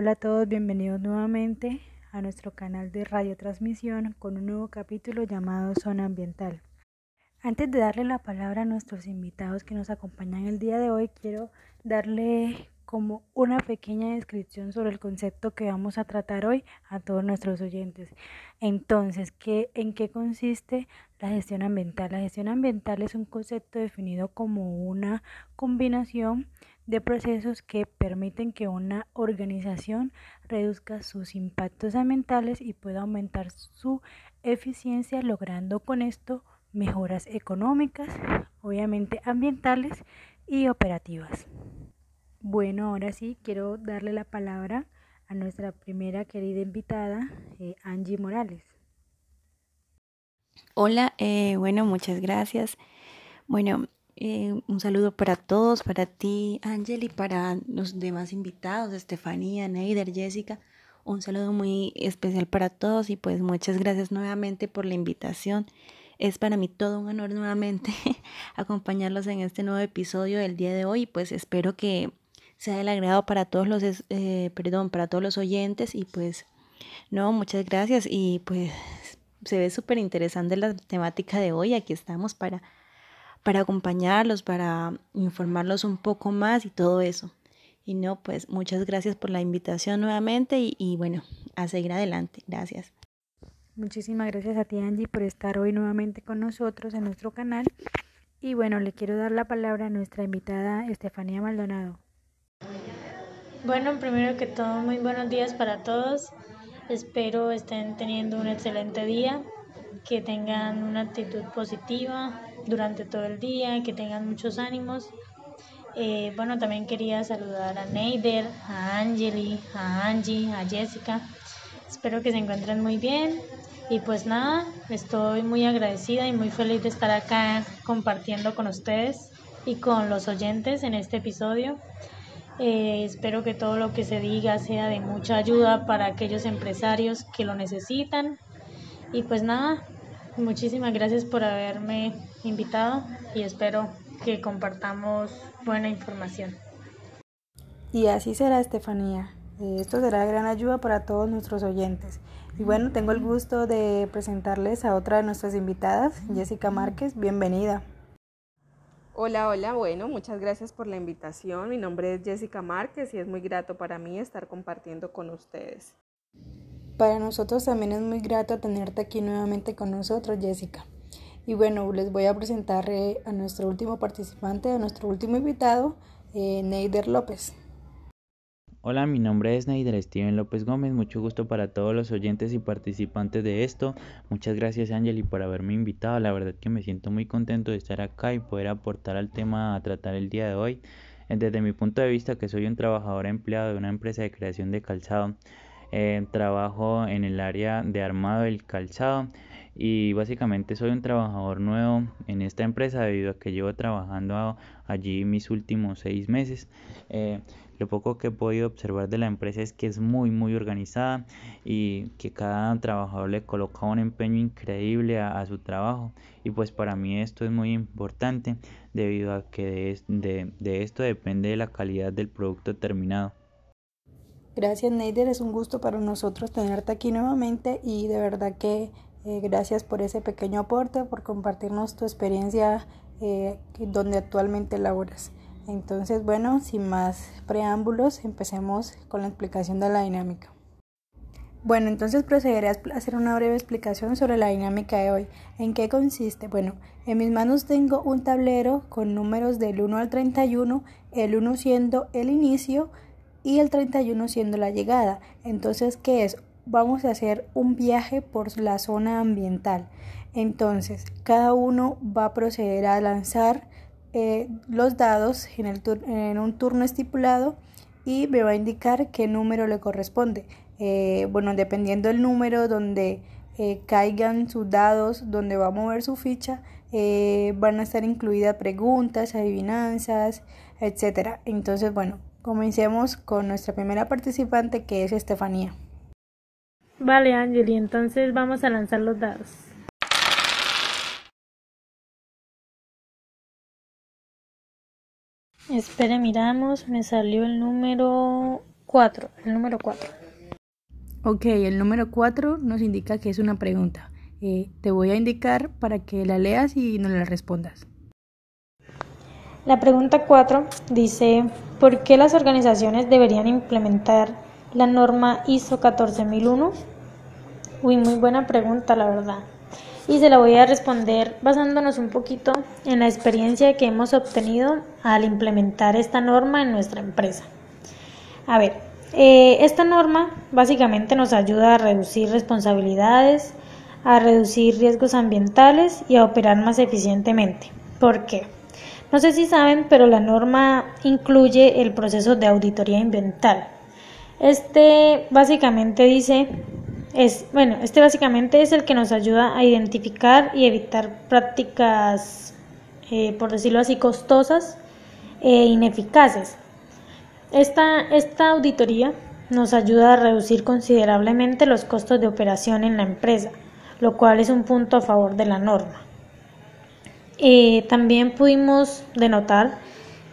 Hola a todos, bienvenidos nuevamente a nuestro canal de radiotransmisión con un nuevo capítulo llamado Zona Ambiental. Antes de darle la palabra a nuestros invitados que nos acompañan el día de hoy, quiero darle como una pequeña descripción sobre el concepto que vamos a tratar hoy a todos nuestros oyentes. Entonces, ¿qué, ¿en qué consiste la gestión ambiental? La gestión ambiental es un concepto definido como una combinación de procesos que permiten que una organización reduzca sus impactos ambientales y pueda aumentar su eficiencia, logrando con esto mejoras económicas, obviamente ambientales y operativas. Bueno, ahora sí, quiero darle la palabra a nuestra primera querida invitada, eh, Angie Morales. Hola, eh, bueno, muchas gracias. Bueno, eh, un saludo para todos, para ti, Ángel, y para los demás invitados, Estefanía, Neider, Jessica. Un saludo muy especial para todos y pues muchas gracias nuevamente por la invitación. Es para mí todo un honor nuevamente acompañarlos en este nuevo episodio del día de hoy. Pues espero que sea del agrado para todos los, eh, perdón, para todos los oyentes y pues no, muchas gracias y pues se ve súper interesante la temática de hoy. Aquí estamos para para acompañarlos, para informarlos un poco más y todo eso. Y no, pues muchas gracias por la invitación nuevamente y, bueno, a seguir adelante. Gracias. Muchísimas gracias a ti Angie por estar hoy nuevamente con nosotros en nuestro canal. Y bueno, le quiero dar la palabra a nuestra invitada Estefanía Maldonado. Bueno, primero que todo, muy buenos días para todos. Espero estén teniendo un excelente día, que tengan una actitud positiva, durante todo el día, que tengan muchos ánimos. Eh, bueno, también quería saludar a Neider, a Angeli, a Angie, a Jessica. Espero que se encuentren muy bien. Y pues nada, estoy muy agradecida y muy feliz de estar acá compartiendo con ustedes y con los oyentes en este episodio. Eh, espero que todo lo que se diga sea de mucha ayuda para aquellos empresarios que lo necesitan. Y pues nada, muchísimas gracias por haberme invitado y espero que compartamos buena información. Y así será, Estefanía. Eh, esto será de gran ayuda para todos nuestros oyentes. Y bueno, tengo el gusto de presentarles a otra de nuestras invitadas, Jessica Márquez. Bienvenida. Hola, hola, bueno, muchas gracias por la invitación. Mi nombre es Jessica Márquez y es muy grato para mí estar compartiendo con ustedes. Para nosotros también es muy grato tenerte aquí nuevamente con nosotros, Jessica. Y bueno, les voy a presentar eh, a nuestro último participante, a nuestro último invitado, eh, Neider López. Hola, mi nombre es Neider Steven López Gómez. Mucho gusto para todos los oyentes y participantes de esto. Muchas gracias, Angeli, por haberme invitado. La verdad que me siento muy contento de estar acá y poder aportar al tema a tratar el día de hoy. Desde mi punto de vista, que soy un trabajador empleado de una empresa de creación de calzado, eh, trabajo en el área de armado del calzado y básicamente soy un trabajador nuevo en esta empresa debido a que llevo trabajando allí mis últimos seis meses. Eh, lo poco que he podido observar de la empresa es que es muy muy organizada y que cada trabajador le coloca un empeño increíble a, su trabajo y pues para mí esto es muy importante debido a que de, de esto depende la calidad del producto terminado. Gracias Neider, es un gusto para nosotros tenerte aquí nuevamente y de verdad que eh, gracias por ese pequeño aporte, por compartirnos tu experiencia eh, donde actualmente laboras. Entonces, bueno, sin más preámbulos, empecemos con la explicación de la dinámica. Bueno, entonces procederé a hacer una breve explicación sobre la dinámica de hoy. ¿En qué consiste? Bueno, en mis manos tengo un tablero con números del 1 al 31, el 1 siendo el inicio y el 31 siendo la llegada. Entonces, ¿qué es? vamos a hacer un viaje por la zona ambiental. Entonces, cada uno va a proceder a lanzar eh, los dados en, el en, un turno estipulado y me va a indicar qué número le corresponde. Eh, bueno, dependiendo del número donde eh, caigan sus dados, donde va a mover su ficha, van a estar incluidas preguntas, adivinanzas, etc. Entonces, bueno, comencemos con nuestra primera participante que es Estefanía. Vale, Angeli, entonces vamos a lanzar los dados. Espere, miramos, me salió el número 4, el número 4. Ok, el número 4 nos indica que es una pregunta. Eh, te voy a indicar para que la leas y nos la respondas. La pregunta 4 dice, ¿por qué las organizaciones deberían implementar la norma ISO 14001? Uy, muy buena pregunta, la verdad. Y se la voy a responder basándonos un poquito en la experiencia que hemos obtenido al implementar esta norma en nuestra empresa. A ver, eh, esta norma básicamente nos ayuda a reducir responsabilidades, a reducir riesgos ambientales y a operar más eficientemente. ¿Por qué? No sé si saben, pero la norma incluye el proceso de auditoría ambiental. Este básicamente dice es bueno, este básicamente es el que nos ayuda a identificar y evitar prácticas, eh, por decirlo así, costosas e ineficaces. Esta, esta auditoría nos ayuda a reducir considerablemente los costos de operación en la empresa, lo cual es un punto a favor de la norma. Eh, también pudimos denotar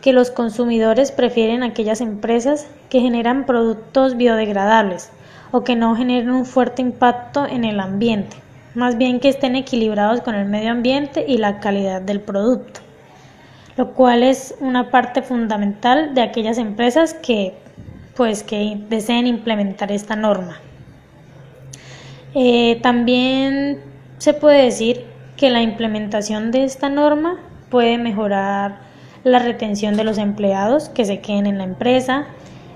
que los consumidores prefieren aquellas empresas que generan productos biodegradables o que no generen un fuerte impacto en el ambiente, más bien que estén equilibrados con el medio ambiente y la calidad del producto, lo cual es una parte fundamental de aquellas empresas que pues que deseen implementar esta norma. Eh, también se puede decir que la implementación de esta norma puede mejorar la retención de los empleados que se queden en la empresa,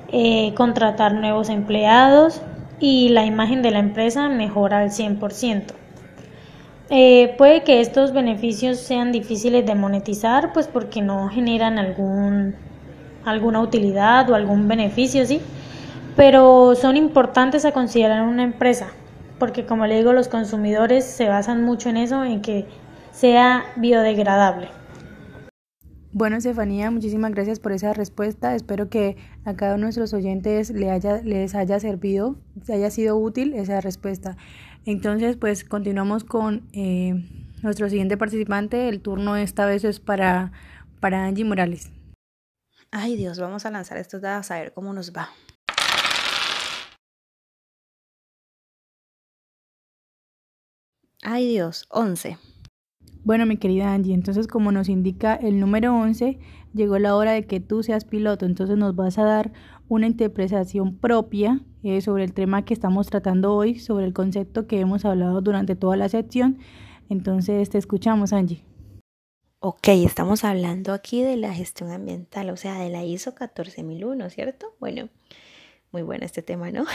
eh, contratar nuevos empleados y la imagen de la empresa mejora al 100%. Eh, puede que estos beneficios sean difíciles de monetizar, pues porque no generan algún, alguna utilidad o algún beneficio, ¿sí? Pero son importantes a considerar en una empresa, porque como le digo, los consumidores se basan mucho en eso, en que sea biodegradable. Bueno, Estefanía, muchísimas gracias por esa respuesta. Espero que a cada uno de nuestros oyentes le haya, les haya servido, haya sido útil esa respuesta. Entonces, pues continuamos con eh, nuestro siguiente participante. El turno esta vez es para, para Angie Morales. Ay Dios, vamos a lanzar estos dados a ver cómo nos va. Ay Dios, 11. Bueno, mi querida Angie, entonces como nos indica el número 11, llegó la hora de que tú seas piloto, entonces nos vas a dar una interpretación propia eh, sobre el tema que estamos tratando hoy, sobre el concepto que hemos hablado durante toda la sección. Entonces te escuchamos, Angie. Ok, estamos hablando aquí de la gestión ambiental, o sea, de la ISO 14001, ¿cierto? Bueno, muy bueno este tema, ¿no?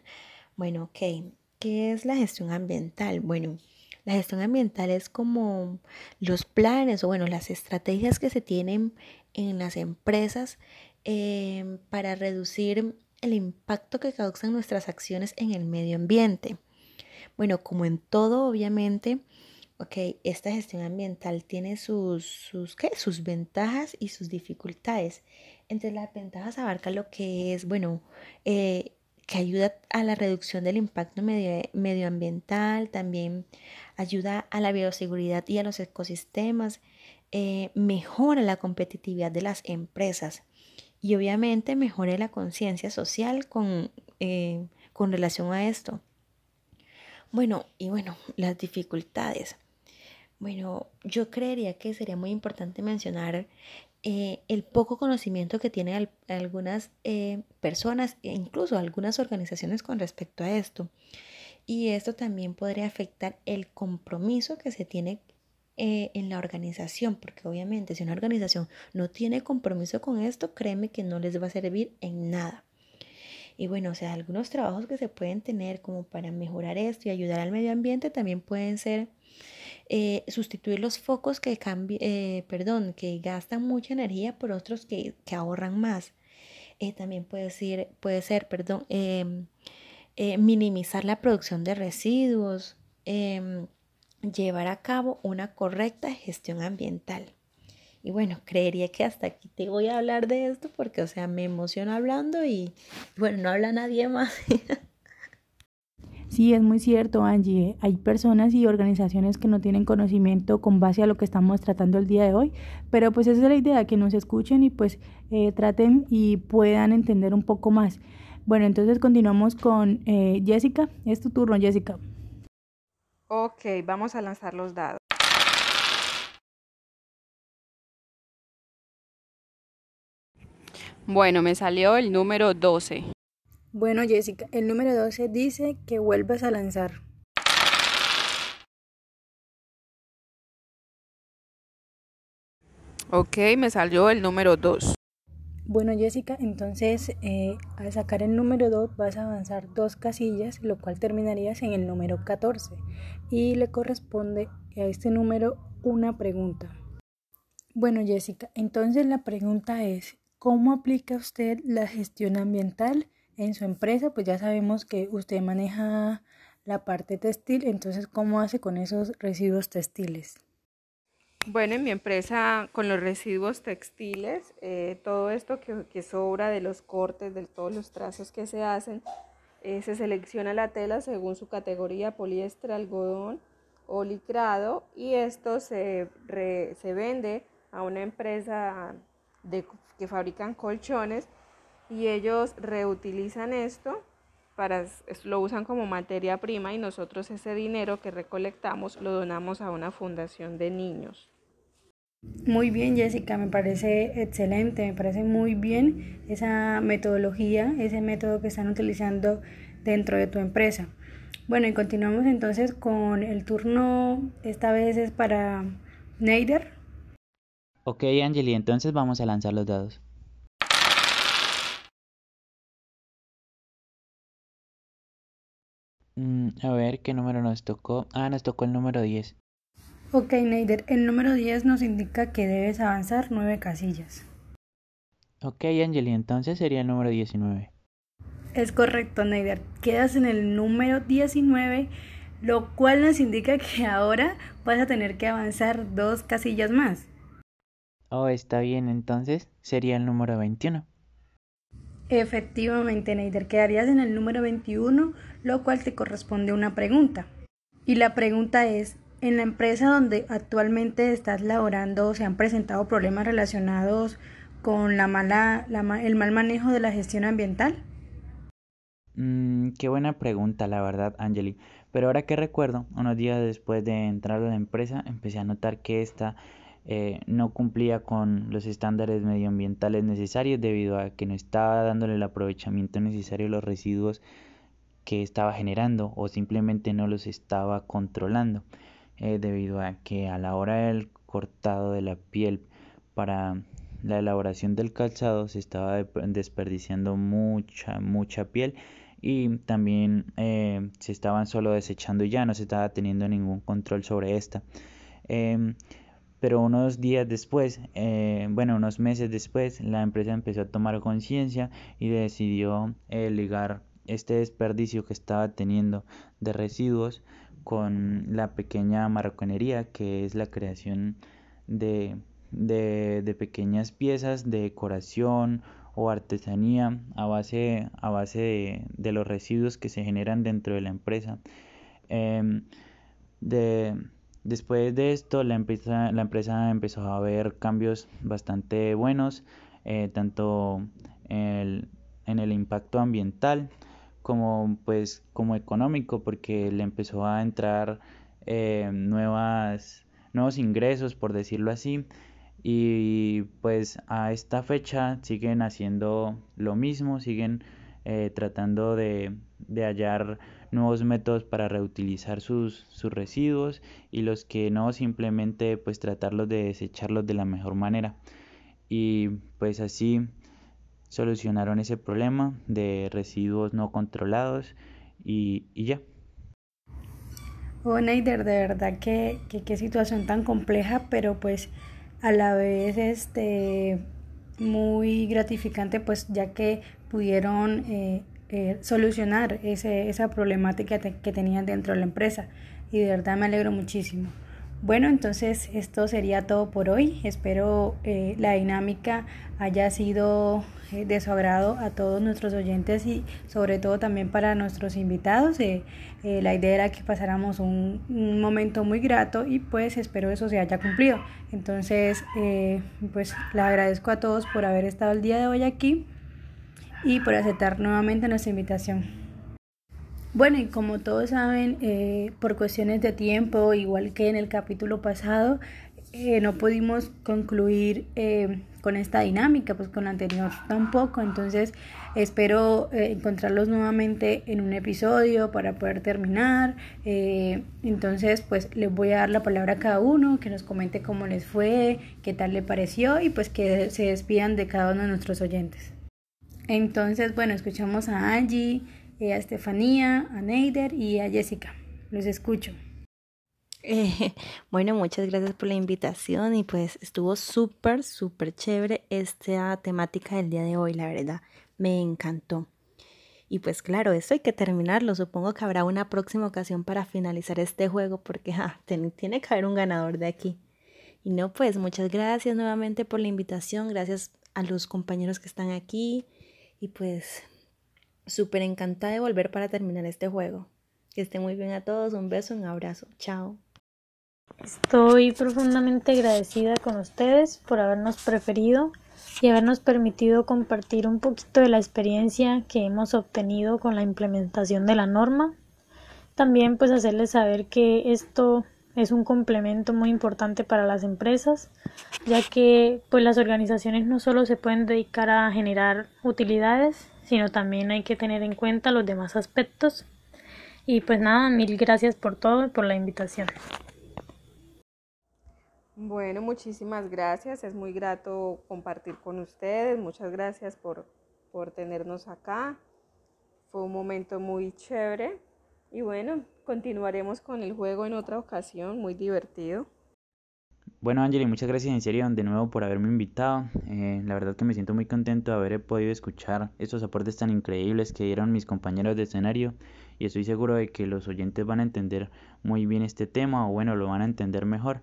bueno, ok. ¿Qué es la gestión ambiental? Bueno, la gestión ambiental es como los planes o bueno, las estrategias que se tienen en las empresas em, para reducir el impacto que causan nuestras acciones en el medio ambiente. Bueno, como en todo, obviamente, ok, esta gestión ambiental tiene sus, sus, ¿qué? sus ventajas y sus dificultades. Entre las ventajas abarca lo que es, bueno, eh, que ayuda a la reducción del impacto medioambiental, también ayuda a la bioseguridad y a los ecosistemas, eh, mejora la competitividad de las empresas y obviamente mejora la conciencia social con, eh, con relación a esto. Bueno, y bueno, las dificultades. Bueno, yo creería que sería muy importante mencionar eh, el poco conocimiento que tienen algunas eh, personas e incluso algunas organizaciones con respecto a esto. Y esto también podría afectar el compromiso que se tiene eh, en la organización, porque obviamente si una organización no tiene compromiso con esto, créeme que no les va a servir en nada. Y bueno, o sea, algunos trabajos que se pueden tener como para mejorar esto y ayudar al medio ambiente también pueden ser eh, sustituir los focos que, eh, perdón, que gastan mucha energía por otros que, ahorran más. Eh, también puede ser, puede ser perdón, em, minimizar la producción de residuos, em, llevar a cabo una correcta gestión ambiental. Y bueno, creería que hasta aquí te voy a hablar de esto porque, o sea, me emociona hablando y bueno, no habla nadie más. Sí, es muy cierto, Angie. Hay personas y organizaciones que no tienen conocimiento con base a lo que estamos tratando el día de hoy, pero pues esa es la idea, que nos escuchen y pues eh, traten y puedan entender un poco más. Bueno, entonces continuamos con eh, Jessica. Es tu turno, Jessica. Ok, vamos a lanzar los dados. Bueno, me salió el número 12. Bueno, Jessica, el número 12 dice que vuelvas a lanzar. Ok, me salió el número 2. Bueno, Jessica, entonces eh, al sacar el número 2 vas a avanzar dos casillas, lo cual terminarías en el número 14 y le corresponde a este número una pregunta. Bueno, Jessica, entonces la pregunta es, ¿cómo aplica usted la gestión ambiental en su empresa? Pues ya sabemos que usted maneja la parte textil, entonces, ¿cómo hace con esos residuos textiles? Bueno, en mi empresa con los residuos textiles, eh, todo esto que, sobra de los cortes, de todos los trazos que se hacen, eh, se selecciona la tela según su categoría, poliéster, algodón o licrado, y esto se, se vende a una empresa de, que fabrican colchones y ellos reutilizan esto para, lo usan como materia prima y nosotros ese dinero que recolectamos lo donamos a una fundación de niños. Muy bien, Jessica, me parece excelente, me parece muy bien esa metodología, ese método que están utilizando dentro de tu empresa. Bueno, y continuamos entonces con el turno, esta vez es para Neider. Ok, Angeli, entonces vamos a lanzar los dados. Mm, a ver, ¿qué número nos tocó? Ah, nos tocó el número 10. Ok, Neider, el número 10 nos indica que debes avanzar 9 casillas. Ok, Angeli, entonces sería el número 19. Es correcto, Neider. Quedas en el número 19, lo cual nos indica que ahora vas a tener que avanzar dos casillas más. Oh, está bien, entonces sería el número 21. Efectivamente, Neider, quedarías en el número 21, lo cual te corresponde una pregunta. Y la pregunta es, en la empresa donde actualmente estás laborando se han presentado problemas relacionados con la mala, el mal manejo de la gestión ambiental? Mm, qué buena pregunta, la verdad, Angeli. Pero ahora que recuerdo, unos días después de entrar a la empresa, empecé a notar que esta eh, no cumplía con los estándares medioambientales necesarios debido a que no estaba dándole el aprovechamiento necesario a los residuos que estaba generando o simplemente no los estaba controlando. Eh, debido a que a la hora del cortado de la piel para la elaboración del calzado se estaba desperdiciando mucha, mucha piel y también eh, se estaban solo desechando ya, no se estaba teniendo ningún control sobre esta. Pero unos días después, eh, bueno, unos meses después, la empresa empezó a tomar conciencia y decidió ligar este desperdicio que estaba teniendo de residuos con la pequeña marroquinería, que es la creación de, de, pequeñas piezas de decoración o artesanía a base, a base de, los residuos que se generan dentro de la empresa. Em, de, después de esto, la empresa, la empresa empezó a ver cambios bastante buenos, eh, tanto en el impacto ambiental, como pues como económico porque le empezó a entrar eh, nuevas nuevos ingresos por decirlo así. Y pues a esta fecha siguen haciendo lo mismo siguen eh, tratando de, de, hallar nuevos métodos para reutilizar sus, sus residuos y los que no simplemente pues tratarlos de desecharlos de la mejor manera y pues así solucionaron ese problema de residuos no controlados y, ya. Oh, Neider, de verdad que, qué situación tan compleja, pero pues a la vez este muy gratificante, pues ya que pudieron eh, eh, solucionar ese, esa problemática que tenían dentro de la empresa. Y de verdad me alegro muchísimo. Bueno, entonces esto sería todo por hoy. Espero eh, la dinámica haya sido eh, de su agrado a todos nuestros oyentes y sobre todo también para nuestros invitados. Eh, la idea era que pasáramos un, momento muy grato y pues espero eso se haya cumplido. Entonces, pues le agradezco a todos por haber estado el día de hoy aquí y por aceptar nuevamente nuestra invitación. Bueno, y como todos saben, eh, por cuestiones de tiempo, igual que en el capítulo pasado, eh, no pudimos concluir eh, con esta dinámica, pues con la anterior tampoco. Entonces espero encontrarlos nuevamente en un episodio para poder terminar. entonces pues les voy a dar la palabra a cada uno, que nos comente cómo les fue, qué tal le pareció y pues que se despidan de cada uno de nuestros oyentes. Entonces bueno, escuchamos a Angie, a Estefanía, a Neider y a Jessica. Los escucho. Eh, bueno, muchas gracias por la invitación y pues estuvo súper, súper chévere esta temática del día de hoy, la verdad, me encantó. Y pues claro, esto hay que terminarlo, supongo que habrá una próxima ocasión para finalizar este juego porque tiene que haber un ganador de aquí. Y no, pues muchas gracias nuevamente por la invitación, gracias a los compañeros que están aquí y pues súper encantada de volver para terminar este juego. Que esté muy bien a todos, un beso, un abrazo, chao. Estoy profundamente agradecida con ustedes por habernos preferido y habernos permitido compartir un poquito de la experiencia que hemos obtenido con la implementación de la norma. También pues hacerles saber que esto es un complemento muy importante para las empresas, ya que pues las organizaciones no solo se pueden dedicar a generar utilidades, sino también hay que tener en cuenta los demás aspectos. Y pues nada, mil gracias por todo y por la invitación. Bueno, muchísimas gracias. Es muy grato compartir con ustedes. Muchas gracias por, por tenernos acá. Fue un momento muy chévere. Y bueno, continuaremos con el juego en otra ocasión. Muy divertido. Bueno, Angeli, muchas gracias en serio de nuevo por haberme invitado. Eh, la verdad que me siento muy contento de haber podido escuchar estos aportes tan increíbles que dieron mis compañeros de escenario y estoy seguro de que los oyentes van a entender muy bien este tema o bueno, lo van a entender mejor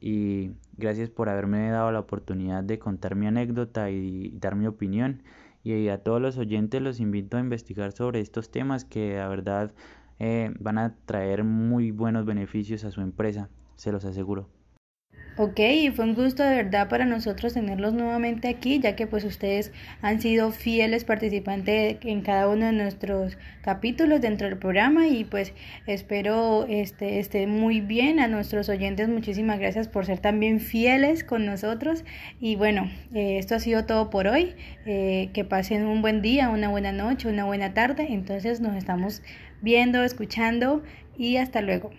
y gracias por haberme dado la oportunidad de contar mi anécdota y dar mi opinión. Y a todos los oyentes los invito a investigar sobre estos temas que la verdad eh, van a traer muy buenos beneficios a su empresa, se los aseguro. Ok, y fue un gusto de verdad para nosotros tenerlos nuevamente aquí, ya que pues ustedes han sido fieles participantes en cada uno de nuestros capítulos dentro del programa y pues espero este esté muy bien a nuestros oyentes. Muchísimas gracias por ser también fieles con nosotros y bueno, eh, esto ha sido todo por hoy. Eh, que pasen un buen día, una buena noche, una buena tarde. Entonces nos estamos viendo, escuchando y hasta luego.